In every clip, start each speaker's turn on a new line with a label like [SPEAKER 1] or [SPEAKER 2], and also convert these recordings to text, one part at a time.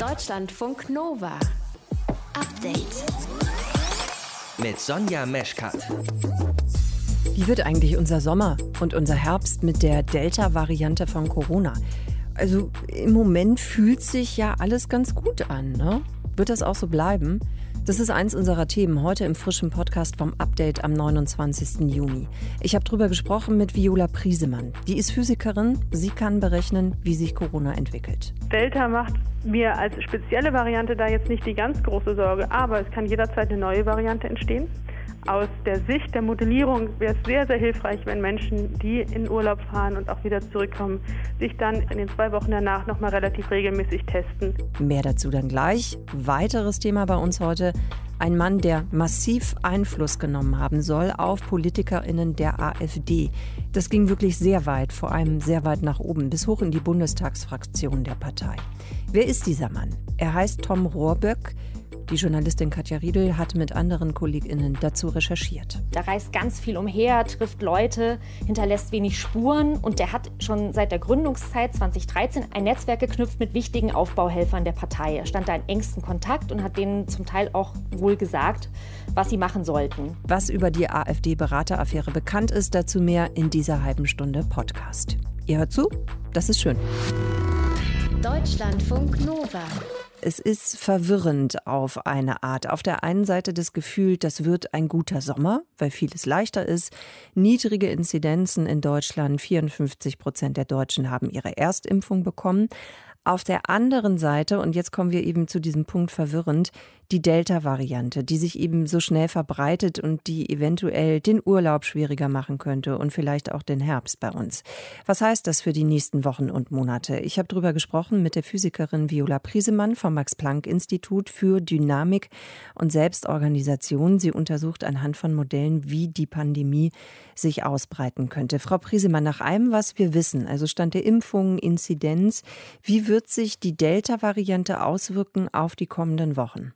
[SPEAKER 1] Deutschlandfunk Nova. Update.
[SPEAKER 2] Mit Sonja Meschkat.
[SPEAKER 3] Wie wird eigentlich unser Sommer und unser Herbst mit der Delta-Variante von Corona? Also im Moment fühlt sich ja alles ganz gut an, ne? Wird das auch so bleiben? Das ist eins unserer Themen heute im frischen Podcast vom Update am 29. Juni. Ich habe darüber gesprochen mit Viola Priesemann. Die ist Physikerin. Sie kann berechnen, wie sich Corona entwickelt.
[SPEAKER 4] Delta macht mir als spezielle Variante da jetzt nicht die ganz große Sorge, aber es kann jederzeit eine neue Variante entstehen. Aus der Sicht der Modellierung wäre es sehr, sehr hilfreich, wenn Menschen, die in Urlaub fahren und auch wieder zurückkommen, sich dann in den zwei Wochen danach nochmal relativ regelmäßig testen.
[SPEAKER 3] Mehr dazu dann gleich. Weiteres Thema bei uns heute. Ein Mann, der massiv Einfluss genommen haben soll auf PolitikerInnen der AfD. Das ging wirklich sehr weit, vor allem sehr weit nach oben, bis hoch in die Bundestagsfraktion der Partei. Wer ist dieser Mann? Er heißt Tom Rohrböck. Die Journalistin Katja Riedel hat mit anderen KollegInnen dazu recherchiert.
[SPEAKER 5] Da reist ganz viel umher, trifft Leute, hinterlässt wenig Spuren und der hat schon seit der Gründungszeit 2013 ein Netzwerk geknüpft mit wichtigen Aufbauhelfern der Partei. Er stand da in engstem Kontakt und hat denen zum Teil auch wohl gesagt, was sie machen sollten.
[SPEAKER 3] Was über die AfD-Berateraffäre bekannt ist, dazu mehr in dieser halben Stunde Podcast. Ihr hört zu? Das ist schön.
[SPEAKER 1] Deutschlandfunk Nova.
[SPEAKER 3] Es ist verwirrend auf eine Art. Auf der einen Seite das Gefühl, das wird ein guter Sommer, weil vieles leichter ist. Niedrige Inzidenzen in Deutschland. 54 Prozent der Deutschen haben ihre Erstimpfung bekommen. Auf der anderen Seite, und jetzt kommen wir eben zu diesem Punkt verwirrend, die Delta-Variante, die sich eben so schnell verbreitet und die eventuell den Urlaub schwieriger machen könnte und vielleicht auch den Herbst bei uns. Was heißt das für die nächsten Wochen und Monate? Ich habe darüber gesprochen mit der Physikerin Viola Priesemann vom Max-Planck-Institut für Dynamik und Selbstorganisation. Sie untersucht anhand von Modellen, wie die Pandemie sich ausbreiten könnte. Frau Priesemann, nach allem, was wir wissen, also Stand der Impfungen, Inzidenz, wie wird sich die Delta-Variante auswirken auf die kommenden Wochen?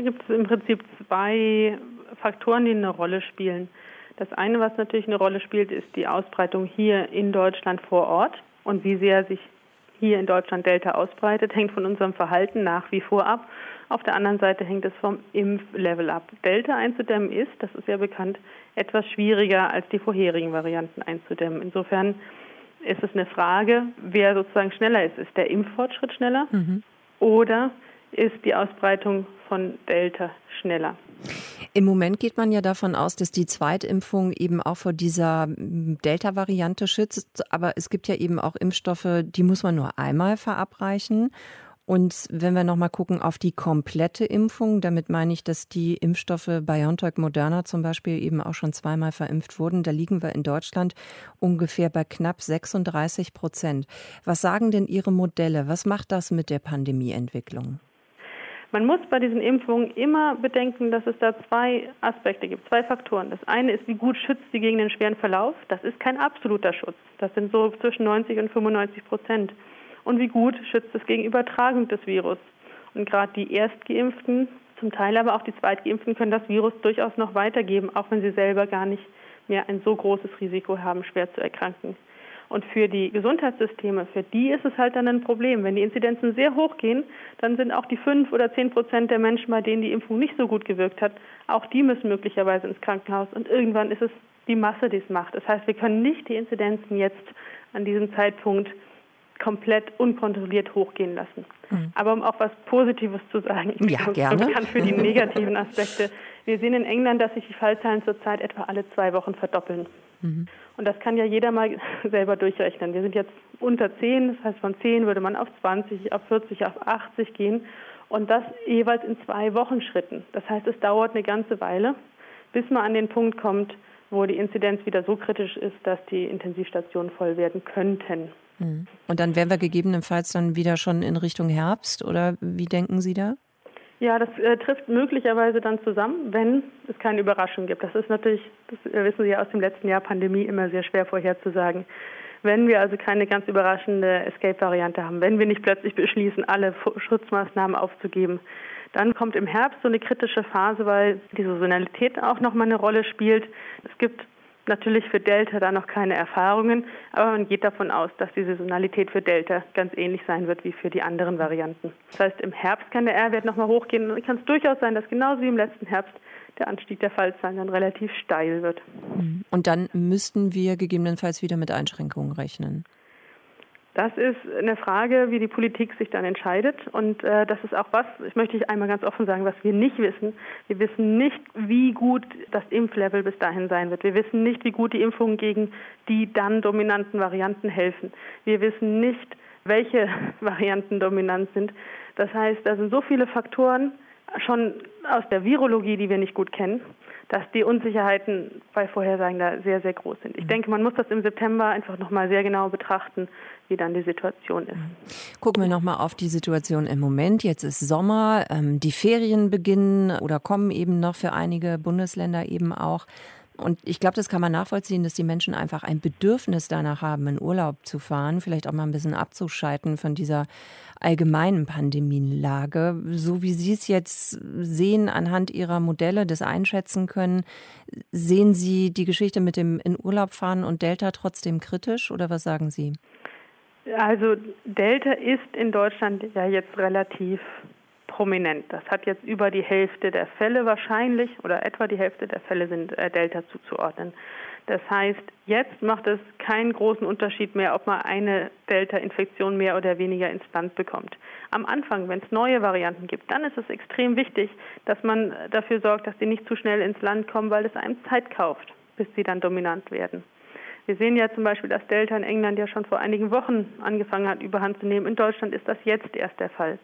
[SPEAKER 4] Da gibt es im Prinzip zwei Faktoren, die eine Rolle spielen. Das eine, was natürlich eine Rolle spielt, ist die Ausbreitung hier in Deutschland vor Ort und wie sehr sich hier in Deutschland Delta ausbreitet, hängt von unserem Verhalten nach wie vor ab. Auf der anderen Seite hängt es vom Impflevel ab. Delta einzudämmen ist, das ist ja bekannt, etwas schwieriger als die vorherigen Varianten einzudämmen. Insofern ist es eine Frage, wer sozusagen schneller ist. Ist der Impffortschritt schneller mhm. oder ist die Ausbreitung von Delta schneller.
[SPEAKER 3] Im Moment geht man ja davon aus, dass die Zweitimpfung eben auch vor dieser Delta-Variante schützt. Aber es gibt ja eben auch Impfstoffe, die muss man nur einmal verabreichen. Und wenn wir nochmal gucken auf die komplette Impfung, damit meine ich, dass die Impfstoffe BioNTech Moderna zum Beispiel eben auch schon zweimal verimpft wurden, da liegen wir in Deutschland ungefähr bei knapp 36 Prozent. Was sagen denn Ihre Modelle? Was macht das mit der Pandemieentwicklung?
[SPEAKER 4] Man muss bei diesen Impfungen immer bedenken, dass es da zwei Aspekte gibt, zwei Faktoren. Das eine ist, wie gut schützt sie gegen den schweren Verlauf. Das ist kein absoluter Schutz. Das sind so zwischen 90 und 95 Prozent. Und wie gut schützt es gegen Übertragung des Virus. Und gerade die Erstgeimpften, zum Teil aber auch die Zweitgeimpften, können das Virus durchaus noch weitergeben, auch wenn sie selber gar nicht mehr ein so großes Risiko haben, schwer zu erkranken. Und für die Gesundheitssysteme, für die ist es halt dann ein Problem. Wenn die Inzidenzen sehr hoch gehen, dann sind auch die fünf oder zehn Prozent der Menschen, bei denen die Impfung nicht so gut gewirkt hat, auch die müssen möglicherweise ins Krankenhaus. Und irgendwann ist es die Masse, die es macht. Das heißt, wir können nicht die Inzidenzen jetzt an diesem Zeitpunkt komplett unkontrolliert hochgehen lassen. Mhm. Aber um auch was Positives zu sagen,
[SPEAKER 3] ich ja, gerne.
[SPEAKER 4] kann für die negativen Aspekte. Wir sehen in England, dass sich die Fallzahlen zurzeit etwa alle zwei Wochen verdoppeln. Mhm. Und das kann ja jeder mal selber durchrechnen. Wir sind jetzt unter 10, das heißt von 10 würde man auf 20, auf 40, auf 80 gehen und das jeweils in zwei Wochenschritten. Das heißt, es dauert eine ganze Weile, bis man an den Punkt kommt, wo die Inzidenz wieder so kritisch ist, dass die Intensivstationen voll werden könnten.
[SPEAKER 3] Mhm. Und dann wären wir gegebenenfalls dann wieder schon in Richtung Herbst oder wie denken Sie da?
[SPEAKER 4] Ja, das äh, trifft möglicherweise dann zusammen, wenn es keine Überraschung gibt. Das ist natürlich, das äh, wissen Sie ja aus dem letzten Jahr Pandemie immer sehr schwer vorherzusagen. Wenn wir also keine ganz überraschende Escape-Variante haben, wenn wir nicht plötzlich beschließen, alle Schutzmaßnahmen aufzugeben, dann kommt im Herbst so eine kritische Phase, weil die Saisonalität auch nochmal eine Rolle spielt. Es gibt natürlich für Delta da noch keine Erfahrungen, aber man geht davon aus, dass die Saisonalität für Delta ganz ähnlich sein wird wie für die anderen Varianten. Das heißt, im Herbst kann der R-Wert nochmal hochgehen und kann es durchaus sein, dass genauso wie im letzten Herbst der Anstieg der Fallzahlen dann relativ steil wird.
[SPEAKER 3] Und dann müssten wir gegebenenfalls wieder mit Einschränkungen rechnen.
[SPEAKER 4] Das ist eine Frage, wie die Politik sich dann entscheidet. Und äh, das ist auch was, ich möchte einmal ganz offen sagen, was wir nicht wissen. Wir wissen nicht, wie gut das Impflevel bis dahin sein wird. Wir wissen nicht, wie gut die Impfungen gegen die dann dominanten Varianten helfen. Wir wissen nicht, welche Varianten dominant sind. Das heißt, da sind so viele Faktoren schon aus der Virologie, die wir nicht gut kennen dass die Unsicherheiten bei Vorhersagen da sehr, sehr groß sind. Ich mhm. denke, man muss das im September einfach nochmal sehr genau betrachten, wie dann die Situation ist. Mhm.
[SPEAKER 3] Gucken wir nochmal auf die Situation im Moment. Jetzt ist Sommer, ähm, die Ferien beginnen oder kommen eben noch für einige Bundesländer eben auch. Und ich glaube, das kann man nachvollziehen, dass die Menschen einfach ein Bedürfnis danach haben, in Urlaub zu fahren, vielleicht auch mal ein bisschen abzuschalten von dieser allgemeinen Pandemienlage. So wie Sie es jetzt sehen anhand Ihrer Modelle, das einschätzen können, sehen Sie die Geschichte mit dem in Urlaub fahren und Delta trotzdem kritisch oder was sagen Sie?
[SPEAKER 4] Also Delta ist in Deutschland ja jetzt relativ prominent. Das hat jetzt über die Hälfte der Fälle wahrscheinlich oder etwa die Hälfte der Fälle sind äh, Delta zuzuordnen. Das heißt, jetzt macht es keinen großen Unterschied mehr, ob man eine Delta-Infektion mehr oder weniger ins Land bekommt. Am Anfang, wenn es neue Varianten gibt, dann ist es extrem wichtig, dass man dafür sorgt, dass die nicht zu schnell ins Land kommen, weil es einem Zeit kauft, bis sie dann dominant werden. Wir sehen ja zum Beispiel, dass Delta in England ja schon vor einigen Wochen angefangen hat, überhand zu nehmen. In Deutschland ist das jetzt erst der Fall.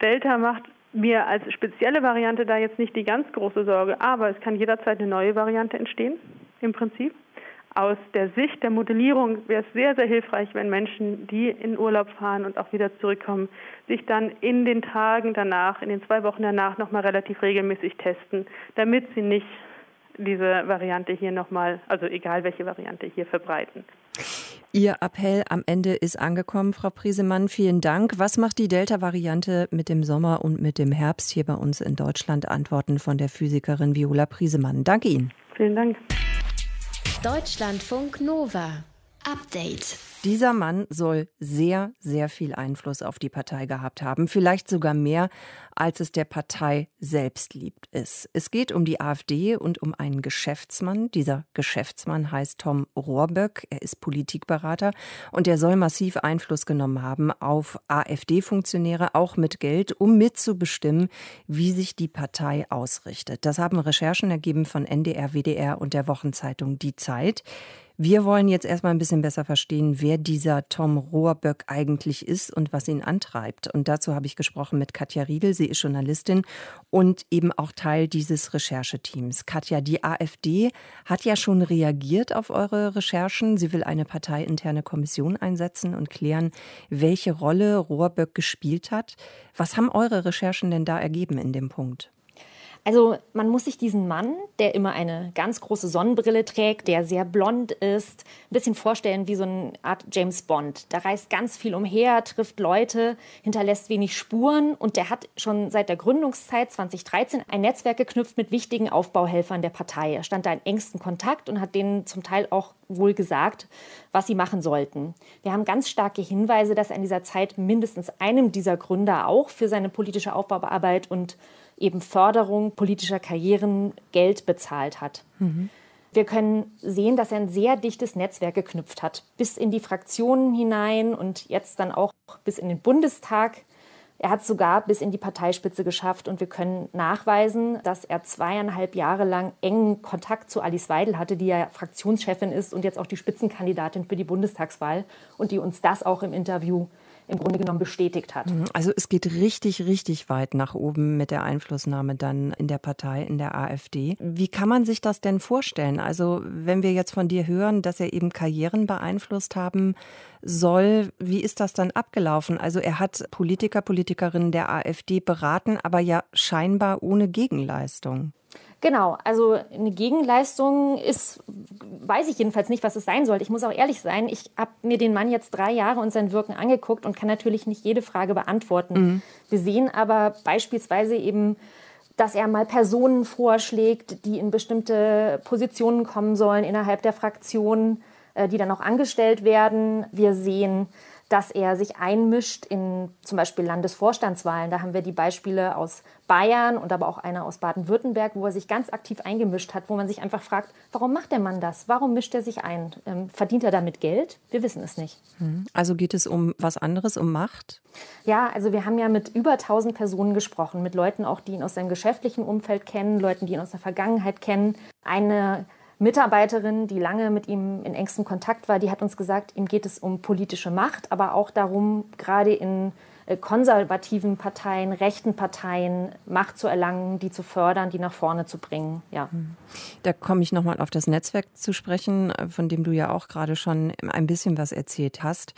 [SPEAKER 4] Delta macht mir als spezielle Variante da jetzt nicht die ganz große Sorge, aber es kann jederzeit eine neue Variante entstehen, im Prinzip. Aus der Sicht der Modellierung wäre es sehr, sehr hilfreich, wenn Menschen, die in Urlaub fahren und auch wieder zurückkommen, sich dann in den Tagen danach, in den zwei Wochen danach nochmal relativ regelmäßig testen, damit sie nicht diese Variante hier nochmal, also egal welche Variante hier verbreiten.
[SPEAKER 3] Ihr Appell am Ende ist angekommen, Frau Priesemann. Vielen Dank. Was macht die Delta-Variante mit dem Sommer und mit dem Herbst hier bei uns in Deutschland? Antworten von der Physikerin Viola Priesemann. Danke Ihnen.
[SPEAKER 4] Vielen Dank.
[SPEAKER 1] Deutschlandfunk Nova. Update.
[SPEAKER 3] Dieser Mann soll sehr, sehr viel Einfluss auf die Partei gehabt haben, vielleicht sogar mehr, als es der Partei selbst liebt ist. Es geht um die AfD und um einen Geschäftsmann. Dieser Geschäftsmann heißt Tom Rohrböck. Er ist Politikberater und er soll massiv Einfluss genommen haben auf AfD-Funktionäre, auch mit Geld, um mitzubestimmen, wie sich die Partei ausrichtet. Das haben Recherchen ergeben von NDR, WDR und der Wochenzeitung Die Zeit. Wir wollen jetzt erstmal ein bisschen besser verstehen, wer dieser Tom Rohrböck eigentlich ist und was ihn antreibt. Und dazu habe ich gesprochen mit Katja Riedel. Sie ist Journalistin und eben auch Teil dieses Rechercheteams. Katja, die AfD hat ja schon reagiert auf eure Recherchen. Sie will eine parteiinterne Kommission einsetzen und klären, welche Rolle Rohrböck gespielt hat. Was haben eure Recherchen denn da ergeben in dem Punkt?
[SPEAKER 5] Also man muss sich diesen Mann, der immer eine ganz große Sonnenbrille trägt, der sehr blond ist, ein bisschen vorstellen wie so eine Art James Bond. Der reist ganz viel umher, trifft Leute, hinterlässt wenig Spuren und der hat schon seit der Gründungszeit 2013 ein Netzwerk geknüpft mit wichtigen Aufbauhelfern der Partei. Er stand da in engsten Kontakt und hat denen zum Teil auch wohl gesagt, was sie machen sollten. Wir haben ganz starke Hinweise, dass er in dieser Zeit mindestens einem dieser Gründer auch für seine politische Aufbauarbeit und eben Förderung politischer Karrieren Geld bezahlt hat. Mhm. Wir können sehen, dass er ein sehr dichtes Netzwerk geknüpft hat, bis in die Fraktionen hinein und jetzt dann auch bis in den Bundestag. Er hat sogar bis in die Parteispitze geschafft und wir können nachweisen, dass er zweieinhalb Jahre lang engen Kontakt zu Alice Weidel hatte, die ja Fraktionschefin ist und jetzt auch die Spitzenkandidatin für die Bundestagswahl und die uns das auch im Interview im Grunde genommen bestätigt hat. Mhm.
[SPEAKER 3] Also es geht richtig, richtig weit nach oben mit der Einflussnahme dann in der Partei, in der AfD. Wie kann man sich das denn vorstellen? Also wenn wir jetzt von dir hören, dass er eben Karrieren beeinflusst haben soll, wie ist das dann abgelaufen? Also er hat Politiker, Politikerinnen der AfD beraten, aber ja scheinbar ohne Gegenleistung.
[SPEAKER 5] Genau, also eine Gegenleistung ist, weiß ich jedenfalls nicht, was es sein sollte. Ich muss auch ehrlich sein, ich habe mir den Mann jetzt drei Jahre und sein Wirken angeguckt und kann natürlich nicht jede Frage beantworten. Mhm. Wir sehen aber beispielsweise eben, dass er mal Personen vorschlägt, die in bestimmte Positionen kommen sollen innerhalb der Fraktion, äh, die dann auch angestellt werden. Wir sehen, dass er sich einmischt in zum Beispiel Landesvorstandswahlen. Da haben wir die Beispiele aus Bayern und aber auch einer aus Baden-Württemberg, wo er sich ganz aktiv eingemischt hat, wo man sich einfach fragt, warum macht der Mann das? Warum mischt er sich ein? Ähm, verdient er damit Geld? Wir wissen es nicht.
[SPEAKER 3] Hm. Also geht es um was anderes, um Macht?
[SPEAKER 5] Ja, also wir haben ja mit über 1000 Personen gesprochen, mit Leuten auch, die ihn aus seinem geschäftlichen Umfeld kennen, Leuten, die ihn aus der Vergangenheit kennen. Eine Mitarbeiterin, die lange mit ihm in engstem Kontakt war, die hat uns gesagt, ihm geht es um politische Macht, aber auch darum, gerade in äh, konservativen Parteien, rechten Parteien Macht zu erlangen, die zu fördern, die nach vorne zu bringen. Ja. Hm.
[SPEAKER 3] Da komme ich nochmal auf das Netzwerk zu sprechen, von dem du ja auch gerade schon ein bisschen was erzählt hast.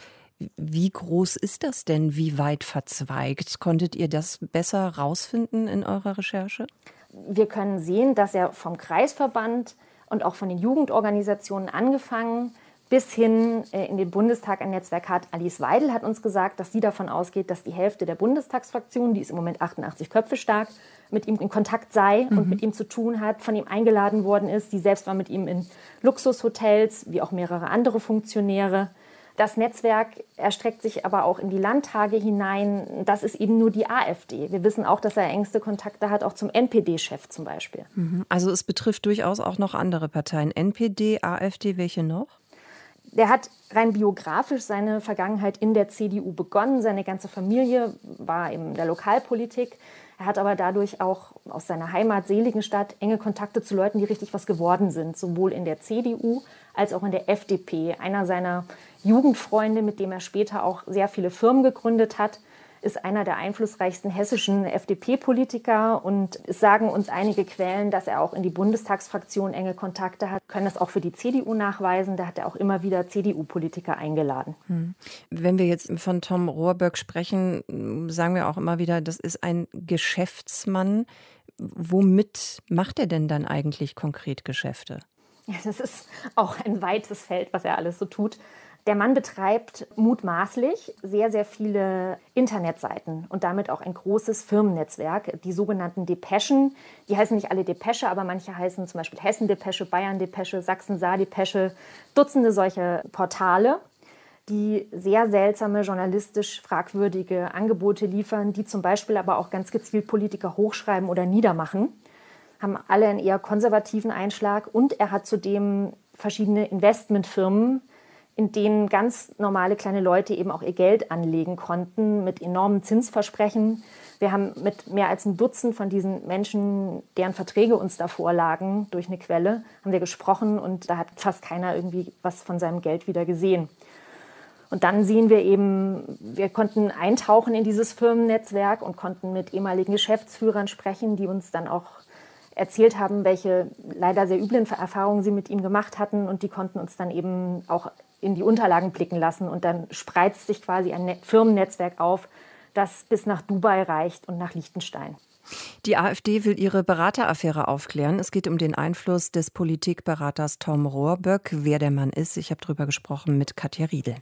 [SPEAKER 3] Wie groß ist das denn? Wie weit verzweigt? Konntet ihr das besser rausfinden in eurer Recherche?
[SPEAKER 5] Wir können sehen, dass er vom Kreisverband und auch von den Jugendorganisationen angefangen bis hin äh, in den Bundestag ein Netzwerk hat. Alice Weidel hat uns gesagt, dass sie davon ausgeht, dass die Hälfte der Bundestagsfraktion, die ist im Moment 88 Köpfe stark, mit ihm in Kontakt sei mhm. und mit ihm zu tun hat, von ihm eingeladen worden ist. Die selbst war mit ihm in Luxushotels, wie auch mehrere andere Funktionäre. Das Netzwerk erstreckt sich aber auch in die Landtage hinein. Das ist eben nur die AfD. Wir wissen auch, dass er engste Kontakte hat, auch zum NPD-Chef zum Beispiel.
[SPEAKER 3] Mhm. Also es betrifft durchaus auch noch andere Parteien. NPD, AfD, welche noch?
[SPEAKER 5] Der hat rein biografisch seine Vergangenheit in der CDU begonnen. Seine ganze Familie war in der Lokalpolitik. Er hat aber dadurch auch aus seiner Heimat Seligenstadt enge Kontakte zu Leuten, die richtig was geworden sind, sowohl in der CDU als auch in der FDP. Einer seiner Jugendfreunde, mit dem er später auch sehr viele Firmen gegründet hat, ist einer der einflussreichsten hessischen FDP-Politiker und es sagen uns einige Quellen, dass er auch in die Bundestagsfraktion enge Kontakte hat, können das auch für die CDU nachweisen. Da hat er auch immer wieder CDU-Politiker eingeladen. Hm.
[SPEAKER 3] Wenn wir jetzt von Tom Rohrböck sprechen, sagen wir auch immer wieder, das ist ein Geschäftsmann. Womit macht er denn dann eigentlich konkret Geschäfte?
[SPEAKER 5] Ja, das ist auch ein weites Feld, was er alles so tut. Der Mann betreibt mutmaßlich sehr, sehr viele Internetseiten und damit auch ein großes Firmennetzwerk, die sogenannten Depeschen. Die heißen nicht alle Depesche, aber manche heißen zum Beispiel Hessen-Depesche, Bayern-Depesche, Sachsen-Saar-Depesche, Dutzende solche Portale die sehr seltsame, journalistisch fragwürdige Angebote liefern, die zum Beispiel aber auch ganz gezielt Politiker hochschreiben oder niedermachen, haben alle einen eher konservativen Einschlag und er hat zudem verschiedene Investmentfirmen, in denen ganz normale kleine Leute eben auch ihr Geld anlegen konnten mit enormen Zinsversprechen. Wir haben mit mehr als ein Dutzend von diesen Menschen, deren Verträge uns da vorlagen, durch eine Quelle, haben wir gesprochen und da hat fast keiner irgendwie was von seinem Geld wieder gesehen. Und dann sehen wir eben, wir konnten eintauchen in dieses Firmennetzwerk und konnten mit ehemaligen Geschäftsführern sprechen, die uns dann auch erzählt haben, welche leider sehr üblen Erfahrungen sie mit ihm gemacht hatten. Und die konnten uns dann eben auch in die Unterlagen blicken lassen. Und dann spreizt sich quasi ein Firmennetzwerk auf, das bis nach Dubai reicht und nach Liechtenstein.
[SPEAKER 3] Die AfD will ihre Berateraffäre aufklären. Es geht um den Einfluss des Politikberaters Tom Rohrböck. Wer der Mann ist, ich habe darüber gesprochen mit Katja Riedel.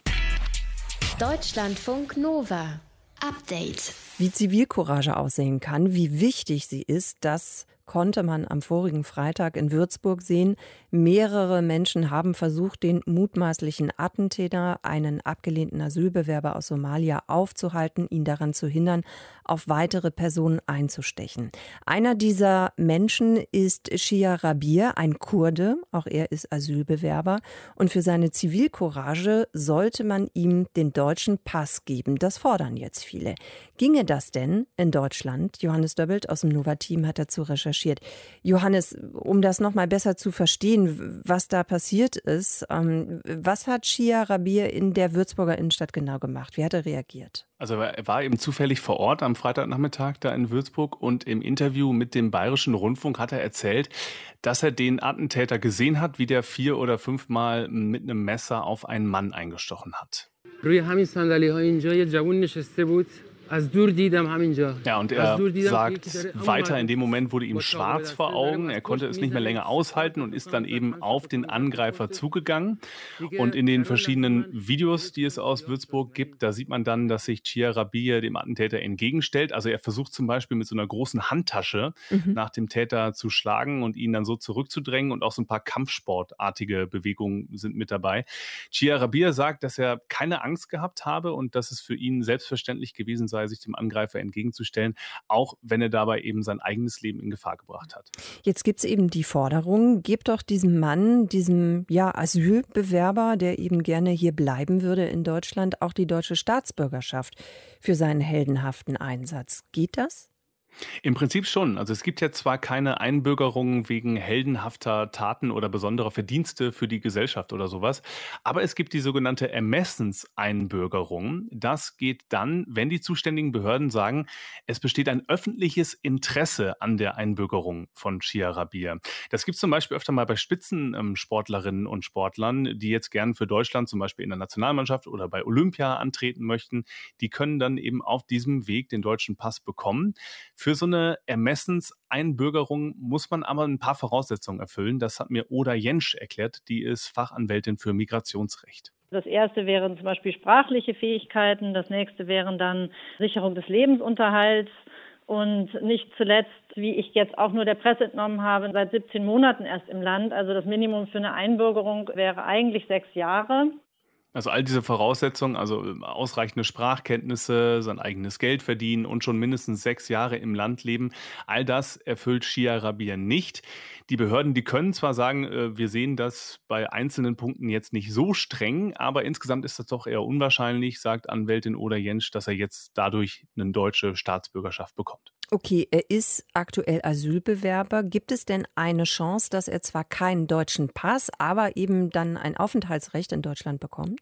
[SPEAKER 1] Deutschlandfunk Nova. Update.
[SPEAKER 3] Wie Zivilcourage aussehen kann, wie wichtig sie ist, das konnte man am vorigen Freitag in Würzburg sehen. Mehrere Menschen haben versucht, den mutmaßlichen Attentäter, einen abgelehnten Asylbewerber aus Somalia, aufzuhalten, ihn daran zu hindern, auf weitere Personen einzustechen. Einer dieser Menschen ist Shia Rabir, ein Kurde, auch er ist Asylbewerber. Und für seine Zivilcourage sollte man ihm den deutschen Pass geben. Das fordern jetzt viele. Ginge das denn in Deutschland? Johannes Döbbelt aus dem Nova-Team hat dazu recherchiert. Johannes, um das noch mal besser zu verstehen, was da passiert ist, ähm, was hat Shia Rabir in der Würzburger Innenstadt genau gemacht? Wie hat er reagiert?
[SPEAKER 6] Also er war eben zufällig vor Ort am Freitagnachmittag da in Würzburg und im Interview mit dem Bayerischen Rundfunk hat er erzählt, dass er den Attentäter gesehen hat, wie der vier oder fünfmal mit einem Messer auf einen Mann eingestochen hat. Ja, und er sagt weiter, in dem Moment wurde ihm schwarz vor Augen, er konnte es nicht mehr länger aushalten und ist dann eben auf den Angreifer zugegangen. Und in den verschiedenen Videos, die es aus Würzburg gibt, da sieht man dann, dass sich Chia Rabia dem Attentäter entgegenstellt. Also er versucht zum Beispiel mit so einer großen Handtasche mhm. nach dem Täter zu schlagen und ihn dann so zurückzudrängen und auch so ein paar Kampfsportartige Bewegungen sind mit dabei. Chia Rabia sagt, dass er keine Angst gehabt habe und dass es für ihn selbstverständlich gewesen sei, sich dem Angreifer entgegenzustellen, auch wenn er dabei eben sein eigenes Leben in Gefahr gebracht hat.
[SPEAKER 3] Jetzt gibt es eben die Forderung, gebt doch diesem Mann, diesem ja, Asylbewerber, der eben gerne hier bleiben würde in Deutschland, auch die deutsche Staatsbürgerschaft für seinen heldenhaften Einsatz. Geht das?
[SPEAKER 6] Im Prinzip schon. Also es gibt ja zwar keine Einbürgerung wegen heldenhafter Taten oder besonderer Verdienste für die Gesellschaft oder sowas, aber es gibt die sogenannte Ermessenseinbürgerung. Das geht dann, wenn die zuständigen Behörden sagen, es besteht ein öffentliches Interesse an der Einbürgerung von Shia Rabia. Das gibt es zum Beispiel öfter mal bei Spitzensportlerinnen und Sportlern, die jetzt gern für Deutschland zum Beispiel in der Nationalmannschaft oder bei Olympia antreten möchten. Die können dann eben auf diesem Weg den deutschen Pass bekommen. Für so eine Ermessenseinbürgerung muss man aber ein paar Voraussetzungen erfüllen. Das hat mir Oda Jensch erklärt, die ist Fachanwältin für Migrationsrecht.
[SPEAKER 7] Das erste wären zum Beispiel sprachliche Fähigkeiten, das nächste wären dann Sicherung des Lebensunterhalts und nicht zuletzt, wie ich jetzt auch nur der Presse entnommen habe, seit 17 Monaten erst im Land. Also das Minimum für eine Einbürgerung wäre eigentlich sechs Jahre.
[SPEAKER 6] Also all diese Voraussetzungen, also ähm, ausreichende Sprachkenntnisse, sein eigenes Geld verdienen und schon mindestens sechs Jahre im Land leben, all das erfüllt Shia Rabia nicht. Die Behörden, die können zwar sagen, äh, wir sehen das bei einzelnen Punkten jetzt nicht so streng, aber insgesamt ist das doch eher unwahrscheinlich, sagt Anwältin Oder Jensch, dass er jetzt dadurch eine deutsche Staatsbürgerschaft bekommt.
[SPEAKER 3] Okay, er ist aktuell Asylbewerber. Gibt es denn eine Chance, dass er zwar keinen deutschen Pass, aber eben dann ein Aufenthaltsrecht in Deutschland bekommt?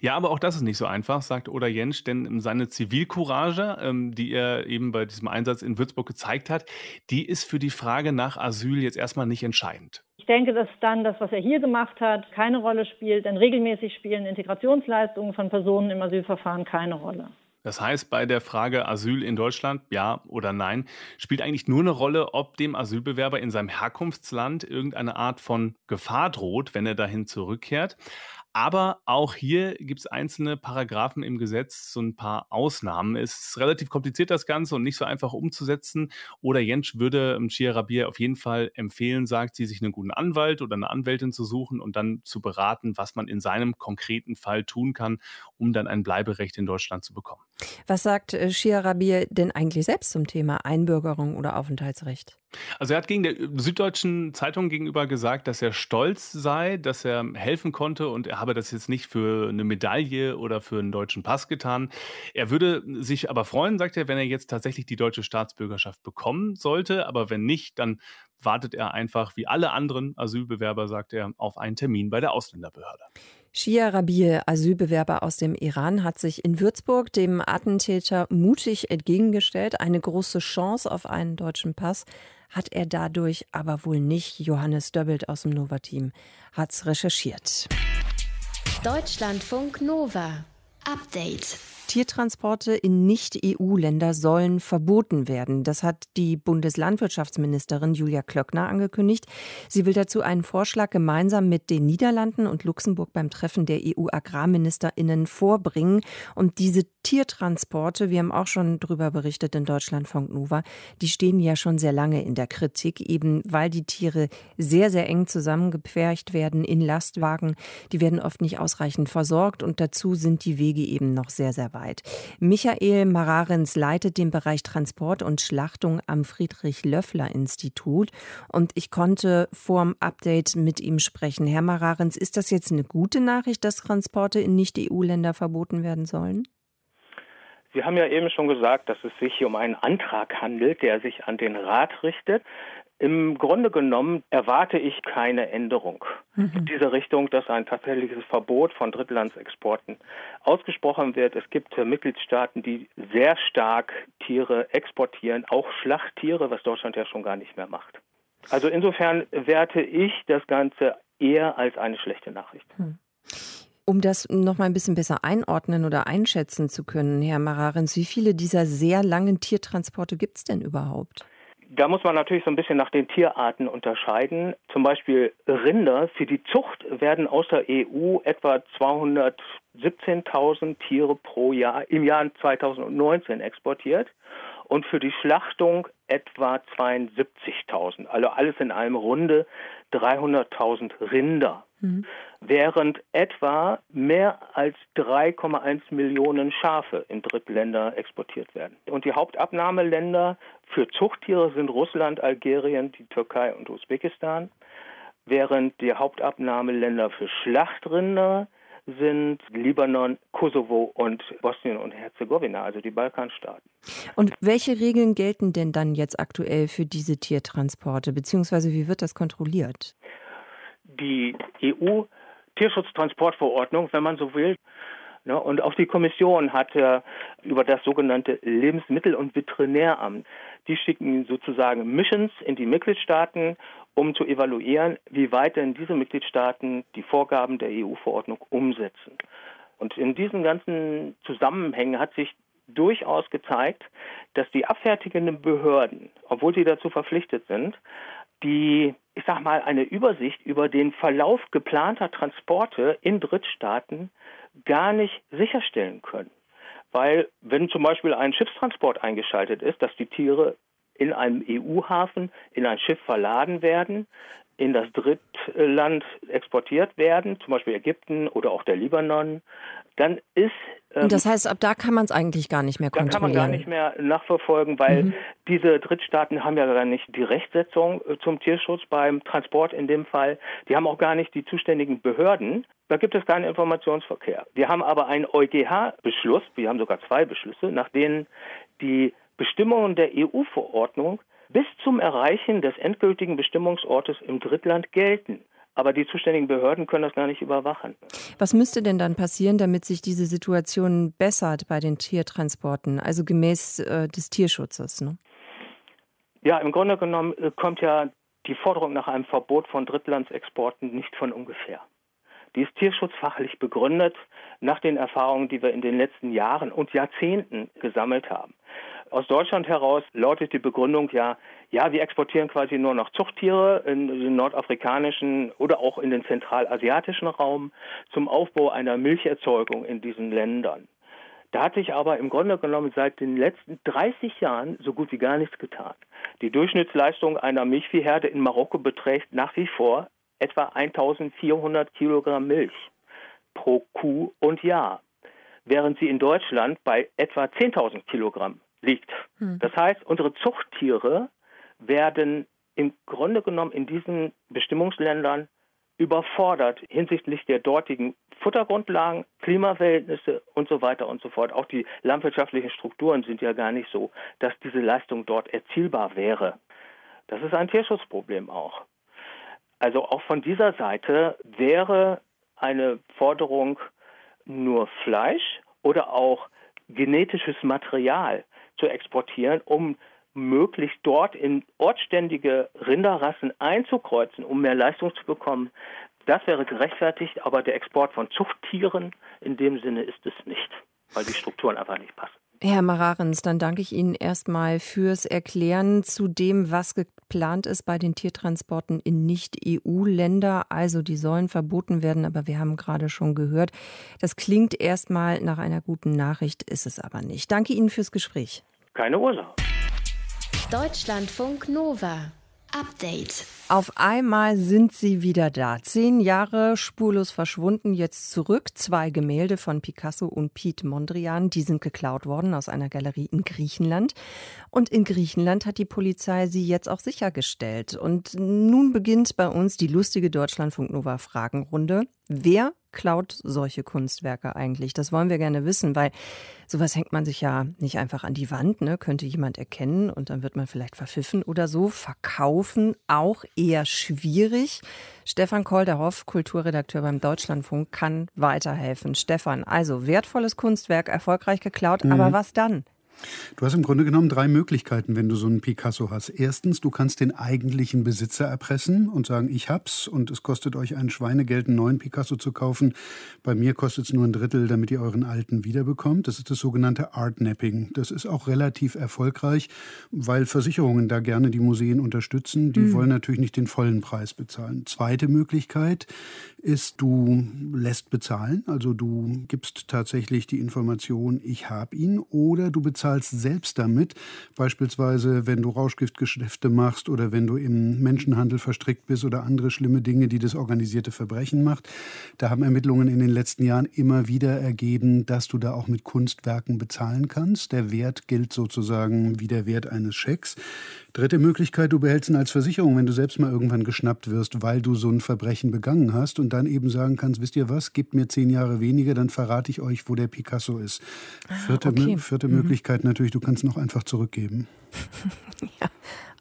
[SPEAKER 6] Ja, aber auch das ist nicht so einfach, sagt Oda Jensch, denn seine Zivilcourage, ähm, die er eben bei diesem Einsatz in Würzburg gezeigt hat, die ist für die Frage nach Asyl jetzt erstmal nicht entscheidend.
[SPEAKER 7] Ich denke, dass dann das, was er hier gemacht hat, keine Rolle spielt, denn regelmäßig spielen Integrationsleistungen von Personen im Asylverfahren keine Rolle.
[SPEAKER 6] Das heißt, bei der Frage Asyl in Deutschland, ja oder nein, spielt eigentlich nur eine Rolle, ob dem Asylbewerber in seinem Herkunftsland irgendeine Art von Gefahr droht, wenn er dahin zurückkehrt. Aber auch hier gibt es einzelne Paragraphen im Gesetz, so ein paar Ausnahmen. Es ist relativ kompliziert, das Ganze, und nicht so einfach umzusetzen. Oder Jentsch würde Chia Rabier auf jeden Fall empfehlen, sagt sie, sich einen guten Anwalt oder eine Anwältin zu suchen und dann zu beraten, was man in seinem konkreten Fall tun kann, um dann ein Bleiberecht in Deutschland zu bekommen.
[SPEAKER 3] Was sagt äh, Rabier denn eigentlich selbst zum Thema Einbürgerung oder Aufenthaltsrecht?
[SPEAKER 6] Also er hat gegen der Süddeutschen Zeitung gegenüber gesagt, dass er stolz sei, dass er helfen konnte und er habe das jetzt nicht für eine Medaille oder für einen deutschen Pass getan. Er würde sich aber freuen, sagt er, wenn er jetzt tatsächlich die deutsche Staatsbürgerschaft bekommen sollte, aber wenn nicht, dann wartet er einfach wie alle anderen Asylbewerber, sagt er, auf einen Termin bei der Ausländerbehörde.
[SPEAKER 3] Shia Rabir, Asylbewerber aus dem Iran, hat sich in Würzburg dem Attentäter mutig entgegengestellt. Eine große Chance auf einen deutschen Pass hat er dadurch aber wohl nicht. Johannes Döbbelt aus dem Nova-Team hat's recherchiert.
[SPEAKER 1] Deutschlandfunk Nova. Update.
[SPEAKER 3] Tiertransporte in Nicht-EU-Länder sollen verboten werden. Das hat die Bundeslandwirtschaftsministerin Julia Klöckner angekündigt. Sie will dazu einen Vorschlag gemeinsam mit den Niederlanden und Luxemburg beim Treffen der EU-Agrarministerinnen vorbringen. Und diese Tiertransporte, wir haben auch schon darüber berichtet in Deutschlandfunk Nova, die stehen ja schon sehr lange in der Kritik, eben weil die Tiere sehr, sehr eng zusammengepfercht werden in Lastwagen. Die werden oft nicht ausreichend versorgt und dazu sind die Wege eben noch sehr, sehr weit. Michael Mararens leitet den Bereich Transport und Schlachtung am Friedrich-Löffler-Institut und ich konnte vorm Update mit ihm sprechen. Herr Mararens, ist das jetzt eine gute Nachricht, dass Transporte in Nicht-EU-Länder verboten werden sollen?
[SPEAKER 8] Sie haben ja eben schon gesagt, dass es sich hier um einen Antrag handelt, der sich an den Rat richtet. Im Grunde genommen erwarte ich keine Änderung mhm. in dieser Richtung, dass ein tatsächliches Verbot von Drittlandsexporten ausgesprochen wird. Es gibt Mitgliedstaaten, die sehr stark Tiere exportieren, auch Schlachttiere, was Deutschland ja schon gar nicht mehr macht. Also insofern werte ich das Ganze eher als eine schlechte Nachricht. Mhm.
[SPEAKER 3] Um das noch mal ein bisschen besser einordnen oder einschätzen zu können, Herr Mararens, wie viele dieser sehr langen Tiertransporte gibt es denn überhaupt?
[SPEAKER 8] Da muss man natürlich so ein bisschen nach den Tierarten unterscheiden. Zum Beispiel Rinder. Für die Zucht werden aus der EU etwa 217.000 Tiere pro Jahr im Jahr 2019 exportiert und für die Schlachtung etwa 72.000. Also alles in einem Runde 300.000 Rinder. Mhm. Während etwa mehr als 3,1 Millionen Schafe in Drittländer exportiert werden. Und die Hauptabnahmeländer für Zuchttiere sind Russland, Algerien, die Türkei und Usbekistan, während die Hauptabnahmeländer für Schlachtrinder sind Libanon, Kosovo und Bosnien und Herzegowina, also die Balkanstaaten.
[SPEAKER 3] Und welche Regeln gelten denn dann jetzt aktuell für diese Tiertransporte, beziehungsweise wie wird das kontrolliert?
[SPEAKER 8] Die EU Tierschutztransportverordnung, wenn man so will, Ne, und auch die Kommission hat über das sogenannte Lebensmittel- und Veterinäramt, die schicken sozusagen Missions in die Mitgliedstaaten, um zu evaluieren, wie weit denn diese Mitgliedstaaten die Vorgaben der EU-Verordnung umsetzen. Und in diesen ganzen Zusammenhängen hat sich durchaus gezeigt, dass die abfertigenden Behörden, obwohl sie dazu verpflichtet sind, die, ich sag mal, eine Übersicht über den Verlauf geplanter Transporte in Drittstaaten gar nicht sicherstellen können. Weil wenn zum Beispiel ein Schiffstransport eingeschaltet ist, dass die Tiere in einem EU-Hafen in ein Schiff verladen werden, in das Drittland exportiert werden, zum Beispiel Ägypten oder auch der Libanon, dann ist.
[SPEAKER 3] Ähm, das heißt, ab da kann man es eigentlich gar nicht mehr kontrollieren. Da
[SPEAKER 8] kann man gar nicht mehr nachverfolgen, weil mhm. diese Drittstaaten haben ja gar nicht die Rechtsetzung äh, zum Tierschutz beim Transport in dem Fall. Die haben auch gar nicht die zuständigen Behörden. Da gibt es keinen Informationsverkehr. Wir haben aber einen EuGH-Beschluss, wir haben sogar zwei Beschlüsse, nach denen die Bestimmungen der EU-Verordnung bis zum Erreichen des endgültigen Bestimmungsortes im Drittland gelten. Aber die zuständigen Behörden können das gar nicht überwachen.
[SPEAKER 3] Was müsste denn dann passieren, damit sich diese Situation bessert bei den Tiertransporten, also gemäß äh, des Tierschutzes? Ne?
[SPEAKER 8] Ja, im Grunde genommen äh, kommt ja die Forderung nach einem Verbot von Drittlandsexporten nicht von ungefähr. Die ist tierschutzfachlich begründet nach den Erfahrungen, die wir in den letzten Jahren und Jahrzehnten gesammelt haben. Aus Deutschland heraus lautet die Begründung ja, ja, wir exportieren quasi nur noch Zuchttiere in den nordafrikanischen oder auch in den zentralasiatischen Raum zum Aufbau einer Milcherzeugung in diesen Ländern. Da hat sich aber im Grunde genommen seit den letzten 30 Jahren so gut wie gar nichts getan. Die Durchschnittsleistung einer Milchviehherde in Marokko beträgt nach wie vor etwa 1400 Kilogramm Milch pro Kuh und Jahr, während sie in Deutschland bei etwa 10.000 Kilogramm liegt. Hm. Das heißt, unsere Zuchttiere werden im Grunde genommen in diesen Bestimmungsländern überfordert hinsichtlich der dortigen Futtergrundlagen, Klimaverhältnisse und so weiter und so fort. Auch die landwirtschaftlichen Strukturen sind ja gar nicht so, dass diese Leistung dort erzielbar wäre. Das ist ein Tierschutzproblem auch. Also auch von dieser Seite wäre eine Forderung nur Fleisch oder auch genetisches Material zu exportieren, um möglichst dort in ortsständige Rinderrassen einzukreuzen, um mehr Leistung zu bekommen. Das wäre gerechtfertigt, aber der Export von Zuchttieren in dem Sinne ist es nicht, weil die Strukturen einfach nicht passen.
[SPEAKER 3] Herr Mararens, dann danke ich Ihnen erstmal fürs Erklären zu dem, was geplant ist bei den Tiertransporten in Nicht-EU-Länder. Also die sollen verboten werden, aber wir haben gerade schon gehört, das klingt erstmal nach einer guten Nachricht, ist es aber nicht. Danke Ihnen fürs Gespräch.
[SPEAKER 8] Keine Ursache.
[SPEAKER 1] Deutschlandfunk Nova. Update.
[SPEAKER 3] Auf einmal sind sie wieder da. Zehn Jahre spurlos verschwunden, jetzt zurück. Zwei Gemälde von Picasso und Piet Mondrian, die sind geklaut worden aus einer Galerie in Griechenland. Und in Griechenland hat die Polizei sie jetzt auch sichergestellt. Und nun beginnt bei uns die lustige Deutschlandfunk Nova Fragenrunde. Wer klaut solche Kunstwerke eigentlich? Das wollen wir gerne wissen, weil sowas hängt man sich ja nicht einfach an die Wand, ne? könnte jemand erkennen und dann wird man vielleicht verpfiffen oder so. Verkaufen auch eher schwierig. Stefan Kolderhoff, Kulturredakteur beim Deutschlandfunk, kann weiterhelfen. Stefan, also wertvolles Kunstwerk, erfolgreich geklaut, mhm. aber was dann?
[SPEAKER 9] Du hast im Grunde genommen drei Möglichkeiten, wenn du so einen Picasso hast. Erstens, du kannst den eigentlichen Besitzer erpressen und sagen, ich hab's und es kostet euch ein Schweinegeld, einen neuen Picasso zu kaufen. Bei mir kostet es nur ein Drittel, damit ihr euren alten wiederbekommt. Das ist das sogenannte Artnapping. Das ist auch relativ erfolgreich, weil Versicherungen da gerne die Museen unterstützen. Die mhm. wollen natürlich nicht den vollen Preis bezahlen. Zweite Möglichkeit ist, du lässt bezahlen, also du gibst tatsächlich die Information, ich habe ihn, oder du bezahlst selbst damit, beispielsweise wenn du Rauschgiftgeschäfte machst oder wenn du im Menschenhandel verstrickt bist oder andere schlimme Dinge, die das organisierte Verbrechen macht. Da haben Ermittlungen in den letzten Jahren immer wieder ergeben, dass du da auch mit Kunstwerken bezahlen kannst. Der Wert gilt sozusagen wie der Wert eines Schecks. Dritte Möglichkeit, du behältst ihn als Versicherung, wenn du selbst mal irgendwann geschnappt wirst, weil du so ein Verbrechen begangen hast und dann eben sagen kannst, wisst ihr was, gebt mir zehn Jahre weniger, dann verrate ich euch, wo der Picasso ist. Ah, vierte, okay. vierte mhm. Möglichkeit natürlich, du kannst noch einfach zurückgeben.
[SPEAKER 3] ja,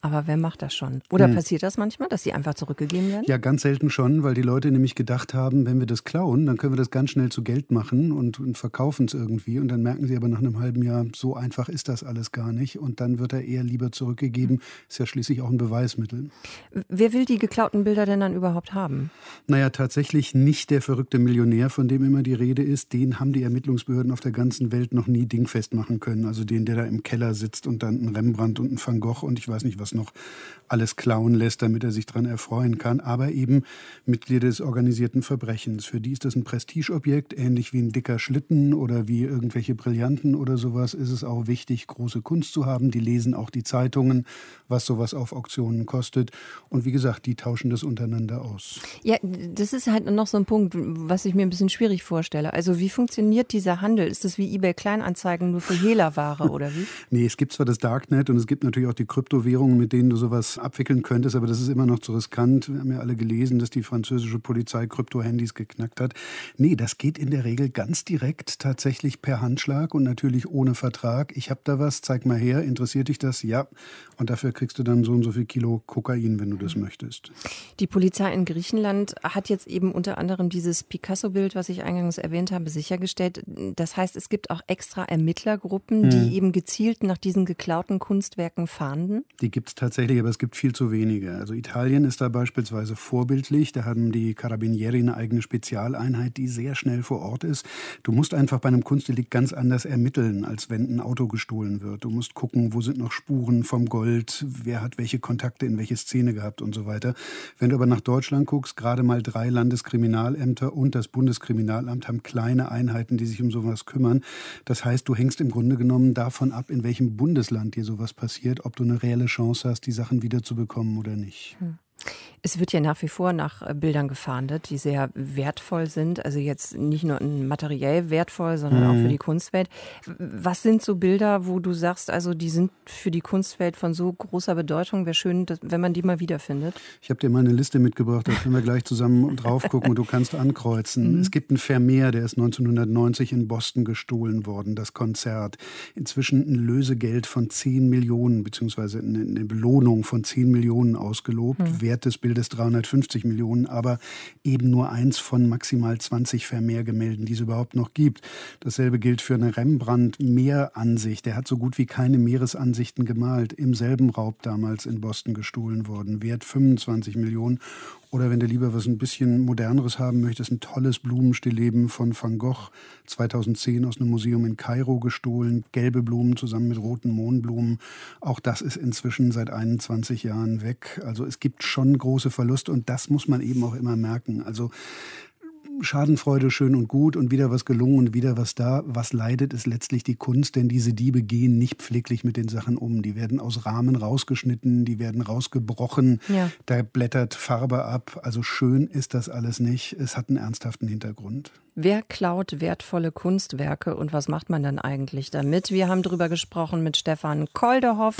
[SPEAKER 3] aber wer macht das schon? Oder hm. passiert das manchmal, dass sie einfach zurückgegeben werden?
[SPEAKER 9] Ja, ganz selten schon, weil die Leute nämlich gedacht haben, wenn wir das klauen, dann können wir das ganz schnell zu Geld machen und, und verkaufen es irgendwie. Und dann merken sie aber nach einem halben Jahr, so einfach ist das alles gar nicht. Und dann wird er eher lieber zurückgegeben. Ist ja schließlich auch ein Beweismittel.
[SPEAKER 3] Wer will die geklauten Bilder denn dann überhaupt haben?
[SPEAKER 9] Naja, tatsächlich nicht der verrückte Millionär, von dem immer die Rede ist. Den haben die Ermittlungsbehörden auf der ganzen Welt noch nie dingfest machen können. Also den, der da im Keller sitzt und dann ein Rembrandt und ein Van Gogh und ich weiß nicht was noch alles klauen lässt, damit er sich daran erfreuen kann, aber eben Mitglieder des organisierten Verbrechens. Für die ist das ein Prestigeobjekt, ähnlich wie ein dicker Schlitten oder wie irgendwelche Brillanten oder sowas, ist es auch wichtig, große Kunst zu haben. Die lesen auch die Zeitungen, was sowas auf Auktionen kostet. Und wie gesagt, die tauschen das untereinander aus.
[SPEAKER 3] Ja, das ist halt noch so ein Punkt, was ich mir ein bisschen schwierig vorstelle. Also wie funktioniert dieser Handel? Ist das wie eBay Kleinanzeigen nur für Hehlerware oder wie?
[SPEAKER 9] nee, es gibt zwar das Darknet und es gibt natürlich auch die Kryptowährungen, mit denen du sowas abwickeln könntest, aber das ist immer noch zu riskant. Wir haben ja alle gelesen, dass die französische Polizei Krypto-Handys geknackt hat. Nee, das geht in der Regel ganz direkt, tatsächlich per Handschlag und natürlich ohne Vertrag. Ich habe da was, zeig mal her, interessiert dich das? Ja. Und dafür kriegst du dann so und so viel Kilo Kokain, wenn du das möchtest.
[SPEAKER 3] Die Polizei in Griechenland hat jetzt eben unter anderem dieses Picasso-Bild, was ich eingangs erwähnt habe, sichergestellt. Das heißt, es gibt auch extra Ermittlergruppen, die hm. eben gezielt nach diesen geklauten Kunstwerken fahnden?
[SPEAKER 9] Die gibt es tatsächlich, aber es gibt viel zu wenige. Also Italien ist da beispielsweise vorbildlich. Da haben die Carabinieri eine eigene Spezialeinheit, die sehr schnell vor Ort ist. Du musst einfach bei einem Kunstdelikt ganz anders ermitteln, als wenn ein Auto gestohlen wird. Du musst gucken, wo sind noch Spuren vom Gold, wer hat welche Kontakte in welche Szene gehabt und so weiter. Wenn du aber nach Deutschland guckst, gerade mal drei Landeskriminalämter und das Bundeskriminalamt haben kleine Einheiten, die sich um sowas kümmern. Das heißt, du hängst im Grunde genommen davon ab, in welchem Bundesland dir sowas passiert, ob du eine reelle Chance hast, die Sachen wieder zu bekommen oder nicht. Hm.
[SPEAKER 3] Es wird ja nach wie vor nach äh, Bildern gefahndet, die sehr wertvoll sind. Also jetzt nicht nur materiell wertvoll, sondern mhm. auch für mhm. die Kunstwelt. Was sind so Bilder, wo du sagst, also die sind für die Kunstwelt von so großer Bedeutung? Wäre schön, wenn man die mal wiederfindet.
[SPEAKER 9] Ich habe dir mal eine Liste mitgebracht, da können wir gleich zusammen drauf gucken und du kannst ankreuzen. Mhm. Es gibt einen Vermeer, der ist 1990 in Boston gestohlen worden, das Konzert. Inzwischen ein Lösegeld von 10 Millionen, beziehungsweise eine Belohnung von 10 Millionen ausgelobt. Mhm. Wert des Bildes 350 Millionen, aber eben nur eins von maximal 20 Vermehrgemälden, die es überhaupt noch gibt. Dasselbe gilt für eine Rembrandt-Meeransicht. Der hat so gut wie keine Meeresansichten gemalt. Im selben Raub damals in Boston gestohlen worden. Wert 25 Millionen. Oder wenn du lieber was ein bisschen moderneres haben möchtest, ein tolles Blumenstillleben von Van Gogh, 2010 aus einem Museum in Kairo gestohlen, gelbe Blumen zusammen mit roten Mohnblumen. Auch das ist inzwischen seit 21 Jahren weg. Also es gibt schon große Verluste und das muss man eben auch immer merken. Also Schadenfreude schön und gut und wieder was gelungen und wieder was da. Was leidet, ist letztlich die Kunst, denn diese Diebe gehen nicht pfleglich mit den Sachen um. Die werden aus Rahmen rausgeschnitten, die werden rausgebrochen, ja. da blättert Farbe ab. Also schön ist das alles nicht. Es hat einen ernsthaften Hintergrund.
[SPEAKER 3] Wer klaut wertvolle Kunstwerke und was macht man dann eigentlich damit? Wir haben darüber gesprochen mit Stefan Koldehoff.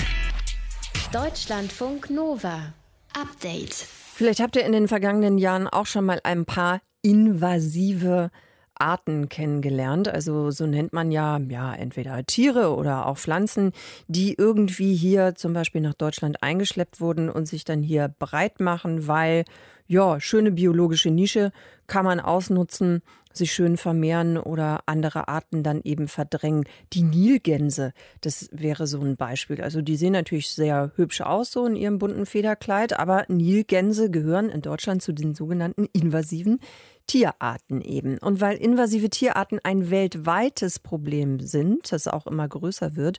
[SPEAKER 1] Deutschlandfunk Nova. Update.
[SPEAKER 3] Vielleicht habt ihr in den vergangenen Jahren auch schon mal ein paar invasive Arten kennengelernt. Also so nennt man ja, ja, entweder Tiere oder auch Pflanzen, die irgendwie hier zum Beispiel nach Deutschland eingeschleppt wurden und sich dann hier breit machen, weil, ja, schöne biologische Nische kann man ausnutzen sich schön vermehren oder andere Arten dann eben verdrängen. Die Nilgänse, das wäre so ein Beispiel. Also die sehen natürlich sehr hübsch aus, so in ihrem bunten Federkleid, aber Nilgänse gehören in Deutschland zu den sogenannten invasiven Tierarten eben. Und weil invasive Tierarten ein weltweites Problem sind, das auch immer größer wird,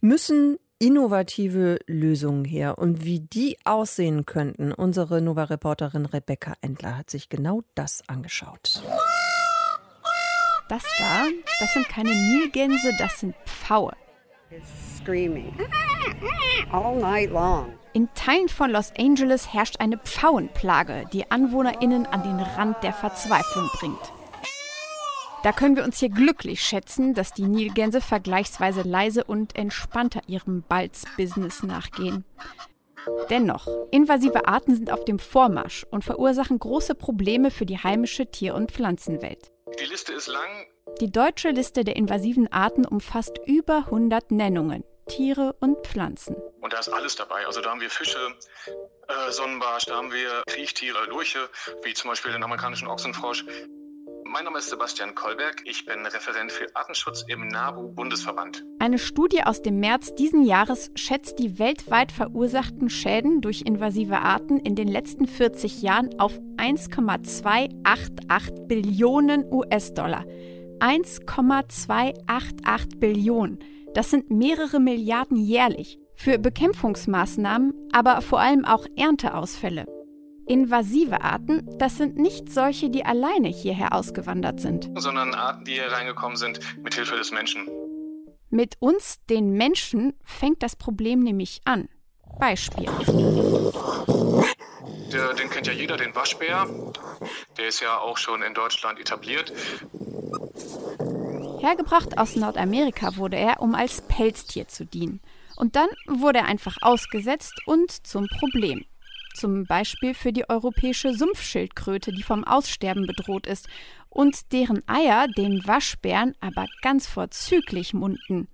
[SPEAKER 3] müssen innovative Lösungen her. Und wie die aussehen könnten, unsere Nova-Reporterin Rebecca Endler hat sich genau das angeschaut.
[SPEAKER 10] Das da, das sind keine Nilgänse, das sind Pfaue. In Teilen von Los Angeles herrscht eine Pfauenplage, die AnwohnerInnen an den Rand der Verzweiflung bringt. Da können wir uns hier glücklich schätzen, dass die Nilgänse vergleichsweise leise und entspannter ihrem Balzbusiness nachgehen. Dennoch, invasive Arten sind auf dem Vormarsch und verursachen große Probleme für die heimische Tier- und Pflanzenwelt.
[SPEAKER 11] Die Liste ist lang.
[SPEAKER 10] Die deutsche Liste der invasiven Arten umfasst über 100 Nennungen, Tiere und Pflanzen.
[SPEAKER 11] Und da ist alles dabei. Also da haben wir Fische, äh, Sonnenbarsch, da haben wir Kriechtiere, Lurche, wie zum Beispiel den amerikanischen Ochsenfrosch. Mein Name ist Sebastian Kolberg. Ich bin Referent für Artenschutz im NABU-Bundesverband.
[SPEAKER 10] Eine Studie aus dem März diesen Jahres schätzt die weltweit verursachten Schäden durch invasive Arten in den letzten 40 Jahren auf 1,288 Billionen US-Dollar. 1,288 Billionen. Das sind mehrere Milliarden jährlich. Für Bekämpfungsmaßnahmen, aber vor allem auch Ernteausfälle. Invasive Arten, das sind nicht solche, die alleine hierher ausgewandert sind.
[SPEAKER 11] Sondern Arten, die hier reingekommen sind, mit Hilfe des Menschen.
[SPEAKER 10] Mit uns, den Menschen, fängt das Problem nämlich an. Beispiel.
[SPEAKER 11] Der, den kennt ja jeder, den Waschbär. Der ist ja auch schon in Deutschland etabliert.
[SPEAKER 10] Hergebracht aus Nordamerika wurde er, um als Pelztier zu dienen. Und dann wurde er einfach ausgesetzt und zum Problem. Zum Beispiel für die europäische Sumpfschildkröte, die vom Aussterben bedroht ist und deren Eier den Waschbären aber ganz vorzüglich munden.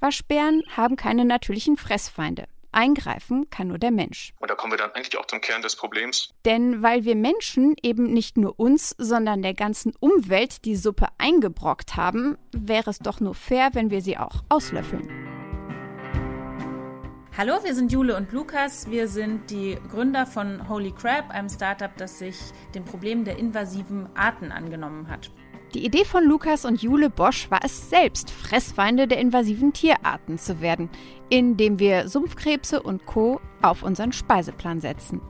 [SPEAKER 10] Waschbären haben keine natürlichen Fressfeinde. Eingreifen kann nur der Mensch.
[SPEAKER 11] Und da kommen wir dann eigentlich auch zum Kern des Problems.
[SPEAKER 10] Denn weil wir Menschen eben nicht nur uns, sondern der ganzen Umwelt die Suppe eingebrockt haben, wäre es doch nur fair, wenn wir sie auch auslöffeln.
[SPEAKER 12] Hallo, wir sind Jule und Lukas. Wir sind die Gründer von Holy Crab, einem Startup, das sich dem Problem der invasiven Arten angenommen hat.
[SPEAKER 10] Die Idee von Lukas und Jule Bosch war es selbst, Fressfeinde der invasiven Tierarten zu werden, indem wir Sumpfkrebse und Co. auf unseren Speiseplan setzen.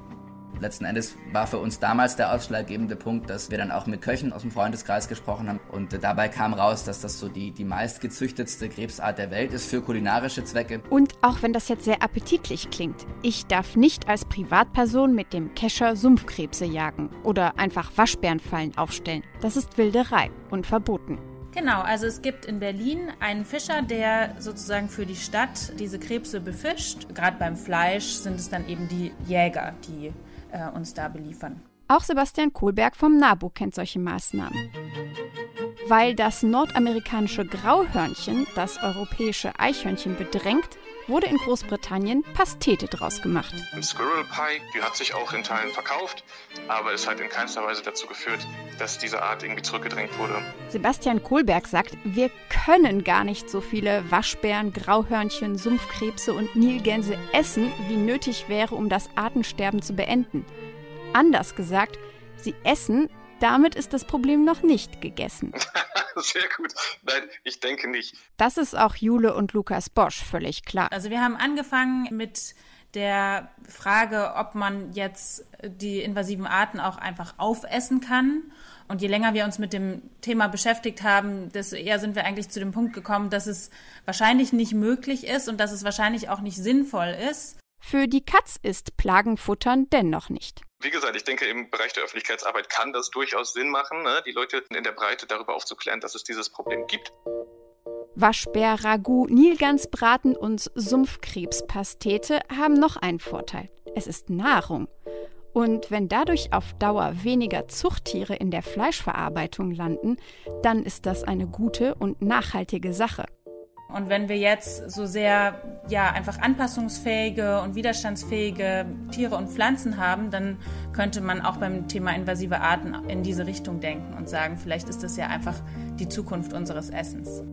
[SPEAKER 13] Letzten Endes war für uns damals der ausschlaggebende Punkt, dass wir dann auch mit Köchen aus dem Freundeskreis gesprochen haben. Und dabei kam raus, dass das so die, die meistgezüchtetste Krebsart der Welt ist für kulinarische Zwecke.
[SPEAKER 10] Und auch wenn das jetzt sehr appetitlich klingt, ich darf nicht als Privatperson mit dem Kescher Sumpfkrebse jagen oder einfach Waschbärenfallen aufstellen. Das ist Wilderei und verboten.
[SPEAKER 12] Genau, also es gibt in Berlin einen Fischer, der sozusagen für die Stadt diese Krebse befischt. Gerade beim Fleisch sind es dann eben die Jäger, die äh, uns da beliefern.
[SPEAKER 10] Auch Sebastian Kohlberg vom NABU kennt solche Maßnahmen. Weil das nordamerikanische Grauhörnchen das europäische Eichhörnchen bedrängt, wurde in Großbritannien Pastete draus gemacht.
[SPEAKER 11] Ein Squirrel Pie, die hat sich auch in Teilen verkauft, aber es hat in keinster Weise dazu geführt, dass diese Art irgendwie zurückgedrängt wurde.
[SPEAKER 10] Sebastian Kohlberg sagt, wir können gar nicht so viele Waschbären, Grauhörnchen, Sumpfkrebse und Nilgänse essen, wie nötig wäre, um das Artensterben zu beenden. Anders gesagt, sie essen, damit ist das Problem noch nicht gegessen.
[SPEAKER 11] Sehr gut. Nein, ich denke nicht.
[SPEAKER 10] Das ist auch Jule und Lukas Bosch völlig klar.
[SPEAKER 12] Also wir haben angefangen mit der Frage, ob man jetzt die invasiven Arten auch einfach aufessen kann. Und je länger wir uns mit dem Thema beschäftigt haben, desto eher sind wir eigentlich zu dem Punkt gekommen, dass es wahrscheinlich nicht möglich ist und dass es wahrscheinlich auch nicht sinnvoll ist.
[SPEAKER 10] Für die Katz ist Plagenfuttern dennoch nicht.
[SPEAKER 11] Wie gesagt, ich denke, im Bereich der Öffentlichkeitsarbeit kann das durchaus Sinn machen, ne? die Leute in der Breite darüber aufzuklären, dass es dieses Problem gibt.
[SPEAKER 10] Waschbär, Ragout, Nilgansbraten und Sumpfkrebspastete haben noch einen Vorteil. Es ist Nahrung. Und wenn dadurch auf Dauer weniger Zuchttiere in der Fleischverarbeitung landen, dann ist das eine gute und nachhaltige Sache.
[SPEAKER 12] Und wenn wir jetzt so sehr, ja, einfach anpassungsfähige und widerstandsfähige Tiere und Pflanzen haben, dann könnte man auch beim Thema invasive Arten in diese Richtung denken und sagen, vielleicht ist das ja einfach die Zukunft unseres Essens.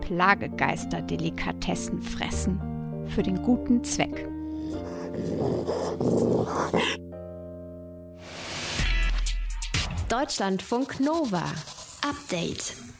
[SPEAKER 10] Plagegeister Delikatessen fressen. Für den guten Zweck.
[SPEAKER 1] Deutschlandfunk Nova. Update.